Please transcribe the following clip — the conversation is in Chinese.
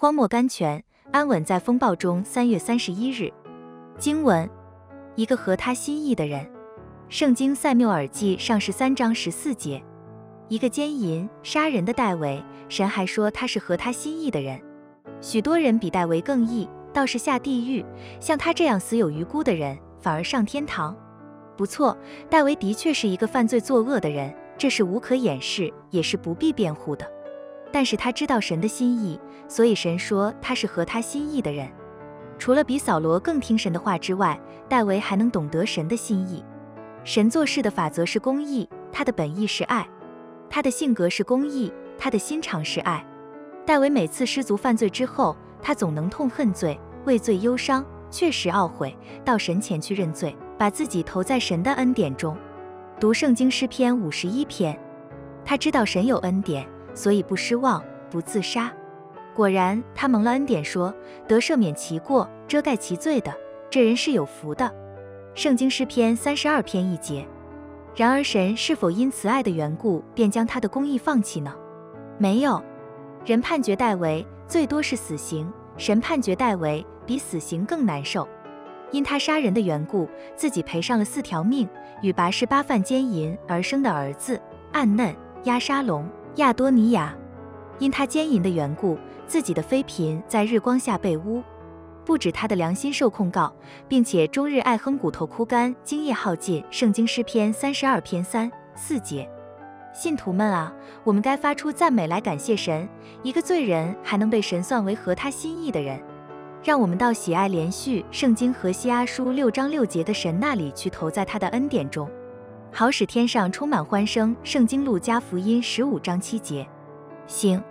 荒漠甘泉，安稳在风暴中。三月三十一日，经文：一个合他心意的人。圣经塞缪尔记上十三章十四节。一个奸淫杀人的戴维，神还说他是合他心意的人。许多人比戴维更义，倒是下地狱；像他这样死有余辜的人，反而上天堂。不错，戴维的确是一个犯罪作恶的人，这是无可掩饰，也是不必辩护的。但是他知道神的心意，所以神说他是合他心意的人。除了比扫罗更听神的话之外，戴维还能懂得神的心意。神做事的法则是公义，他的本意是爱。他的性格是公义，他的心肠是爱。戴维每次失足犯罪之后，他总能痛恨罪，为罪忧伤，确实懊悔，到神前去认罪，把自己投在神的恩典中。读圣经诗篇五十一篇，他知道神有恩典，所以不失望，不自杀。果然，他蒙了恩典，说得赦免其过，遮盖其罪的，这人是有福的。圣经诗篇三十二篇一节。然而，神是否因慈爱的缘故，便将他的公义放弃呢？没有。人判决戴维最多是死刑，神判决戴维比死刑更难受，因他杀人的缘故，自己赔上了四条命，与拔示巴犯奸淫而生的儿子暗嫩、押沙龙、亚多尼亚，因他奸淫的缘故，自己的妃嫔在日光下被污。不止他的良心受控告，并且终日爱哼，骨头枯干，精液耗尽。圣经诗篇三十二篇三四节，信徒们啊，我们该发出赞美来感谢神，一个罪人还能被神算为合他心意的人。让我们到喜爱连续圣经和西阿书六章六节的神那里去，投在他的恩典中，好使天上充满欢声。圣经路加福音十五章七节，行。